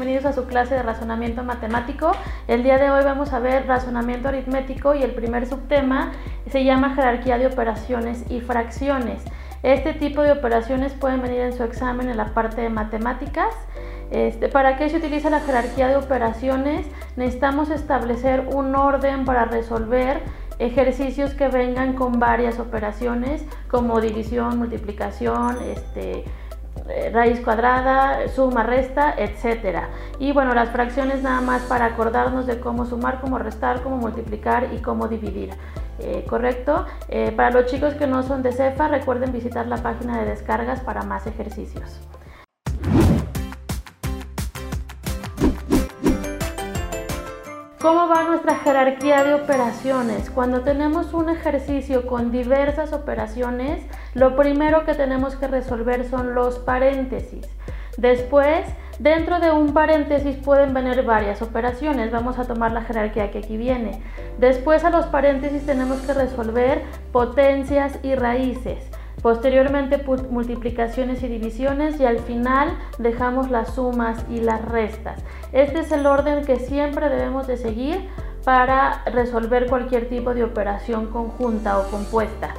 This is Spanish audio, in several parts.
bienvenidos a su clase de razonamiento matemático. El día de hoy vamos a ver razonamiento aritmético y el primer subtema se llama jerarquía de operaciones y fracciones. Este tipo de operaciones pueden venir en su examen en la parte de matemáticas. Este, ¿Para qué se utiliza la jerarquía de operaciones? Necesitamos establecer un orden para resolver ejercicios que vengan con varias operaciones como división, multiplicación, este, raíz cuadrada, suma, resta, etcétera. Y bueno, las fracciones nada más para acordarnos de cómo sumar, cómo restar, cómo multiplicar y cómo dividir. Eh, ¿Correcto? Eh, para los chicos que no son de CEFA, recuerden visitar la página de descargas para más ejercicios. ¿Cómo va nuestra jerarquía de operaciones? Cuando tenemos un ejercicio con diversas operaciones, lo primero que tenemos que resolver son los paréntesis. Después, dentro de un paréntesis pueden venir varias operaciones. Vamos a tomar la jerarquía que aquí viene. Después a los paréntesis tenemos que resolver potencias y raíces. Posteriormente multiplicaciones y divisiones y al final dejamos las sumas y las restas. Este es el orden que siempre debemos de seguir para resolver cualquier tipo de operación conjunta o compuesta.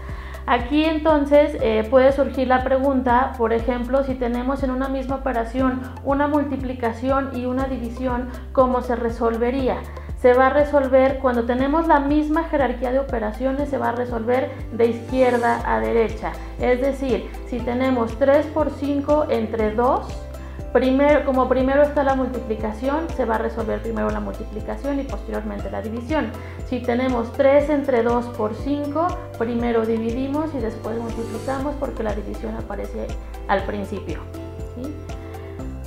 Aquí entonces eh, puede surgir la pregunta, por ejemplo, si tenemos en una misma operación una multiplicación y una división, ¿cómo se resolvería? se va a resolver, cuando tenemos la misma jerarquía de operaciones, se va a resolver de izquierda a derecha. Es decir, si tenemos 3 por 5 entre 2, como primero está la multiplicación, se va a resolver primero la multiplicación y posteriormente la división. Si tenemos 3 entre 2 por 5, primero dividimos y después multiplicamos porque la división aparece al principio.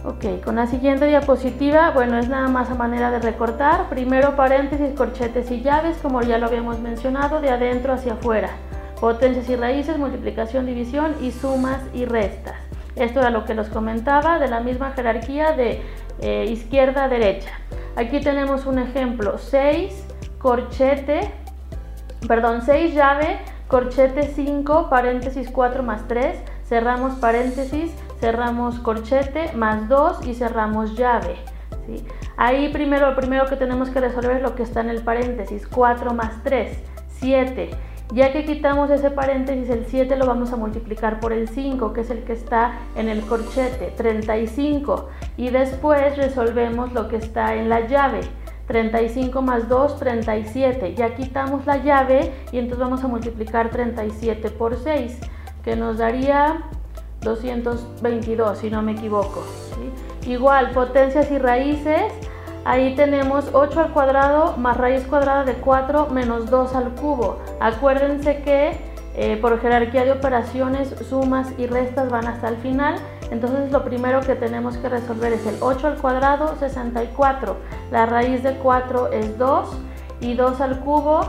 Ok, con la siguiente diapositiva, bueno, es nada más a manera de recortar. Primero paréntesis, corchetes y llaves, como ya lo habíamos mencionado, de adentro hacia afuera. Potencias y raíces, multiplicación, división y sumas y restas. Esto era lo que los comentaba de la misma jerarquía de eh, izquierda a derecha. Aquí tenemos un ejemplo, 6, corchete, perdón, 6 llave, corchete 5, paréntesis 4 más 3, cerramos paréntesis, cerramos corchete más 2 y cerramos llave. Ahí primero, lo primero que tenemos que resolver es lo que está en el paréntesis, 4 más 3, 7. Ya que quitamos ese paréntesis, el 7 lo vamos a multiplicar por el 5, que es el que está en el corchete, 35. Y después resolvemos lo que está en la llave, 35 más 2, 37. Ya quitamos la llave y entonces vamos a multiplicar 37 por 6, que nos daría 222, si no me equivoco. Igual, potencias y raíces. Ahí tenemos 8 al cuadrado más raíz cuadrada de 4 menos 2 al cubo. Acuérdense que eh, por jerarquía de operaciones, sumas y restas van hasta el final. Entonces lo primero que tenemos que resolver es el 8 al cuadrado, 64. La raíz de 4 es 2 y 2 al cubo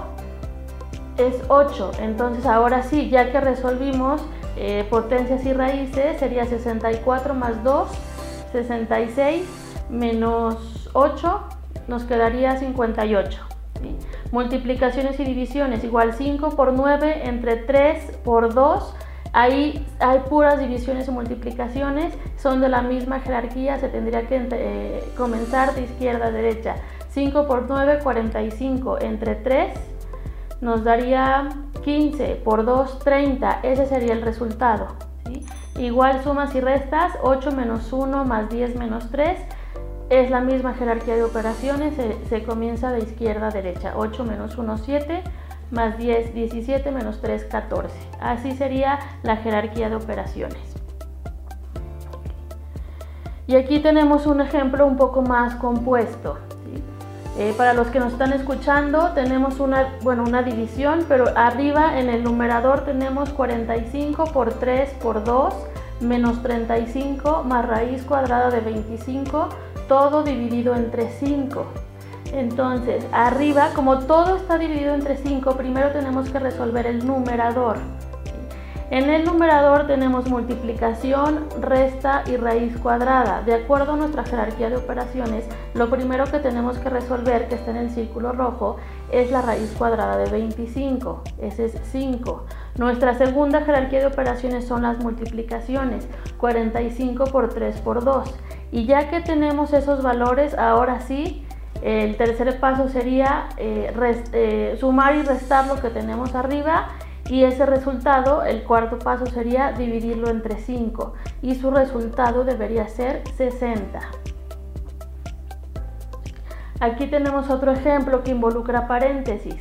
es 8. Entonces ahora sí, ya que resolvimos eh, potencias y raíces sería 64 más 2, 66 menos 8, nos quedaría 58. Multiplicaciones y divisiones, igual 5 por 9 entre 3 por 2. Ahí hay puras divisiones y multiplicaciones, son de la misma jerarquía, se tendría que eh, comenzar de izquierda a derecha. 5 por 9, 45 entre 3 nos daría 15 por 2, 30. Ese sería el resultado. Igual sumas y restas, 8 menos 1 más 10 menos 3. Es la misma jerarquía de operaciones, se, comienza de izquierda a derecha. 8 menos 1, 7, más 10, 17, menos 3, 14. Así sería la jerarquía de operaciones. Y aquí tenemos un ejemplo un poco más compuesto. Eh, para los que nos están escuchando, tenemos una, bueno, una división, pero arriba en el numerador tenemos 45 por 3 por 2 menos 35 más raíz cuadrada de 25, todo dividido entre 5. Entonces, arriba, como todo está dividido entre 5, primero tenemos que resolver el numerador. En el numerador tenemos multiplicación, resta y raíz cuadrada. De acuerdo a nuestra jerarquía de operaciones, lo primero que tenemos que resolver, que está en el círculo rojo, es la raíz cuadrada de 25. Ese es 5. Nuestra segunda jerarquía de operaciones son las multiplicaciones, 45 por 3 por 2. Y ya que tenemos esos valores, ahora sí, el tercer paso sería eh, eh, sumar y restar lo que tenemos arriba y ese resultado, el cuarto paso sería dividirlo entre 5 y su resultado debería ser 60. Aquí tenemos otro ejemplo que involucra paréntesis.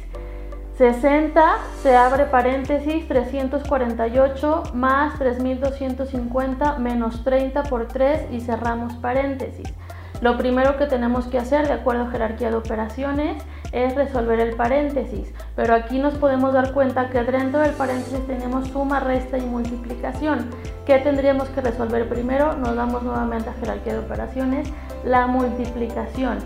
60 se abre paréntesis 348 más 3250 menos 30 por 3 y cerramos paréntesis. Lo primero que tenemos que hacer, de acuerdo a jerarquía de operaciones, es resolver el paréntesis. Pero aquí nos podemos dar cuenta que dentro del paréntesis tenemos suma, resta y multiplicación. ¿Qué tendríamos que resolver primero? Nos damos nuevamente a jerarquía de operaciones, la multiplicación.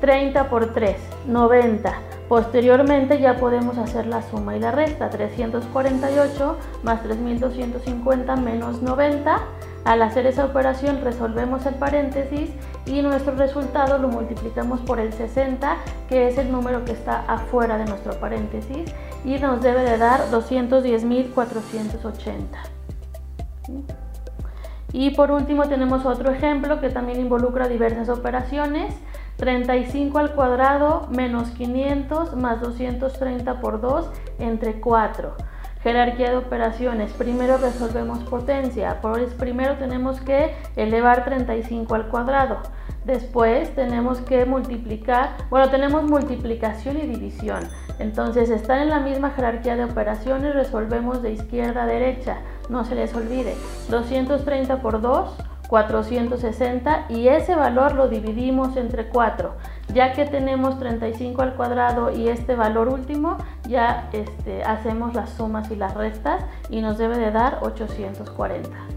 30 por 3, 90. Posteriormente ya podemos hacer la suma y la resta, 348 más 3250 menos 90. Al hacer esa operación resolvemos el paréntesis y nuestro resultado lo multiplicamos por el 60, que es el número que está afuera de nuestro paréntesis, y nos debe de dar 210.480. Y por último tenemos otro ejemplo que también involucra diversas operaciones. 35 al cuadrado menos 500 más 230 por 2 entre 4. Jerarquía de operaciones. Primero resolvemos potencia. Por primero tenemos que elevar 35 al cuadrado. Después tenemos que multiplicar, bueno, tenemos multiplicación y división. Entonces, están en la misma jerarquía de operaciones, resolvemos de izquierda a derecha. No se les olvide. 230 por 2 460 y ese valor lo dividimos entre 4. Ya que tenemos 35 al cuadrado y este valor último, ya este, hacemos las sumas y las restas y nos debe de dar 840.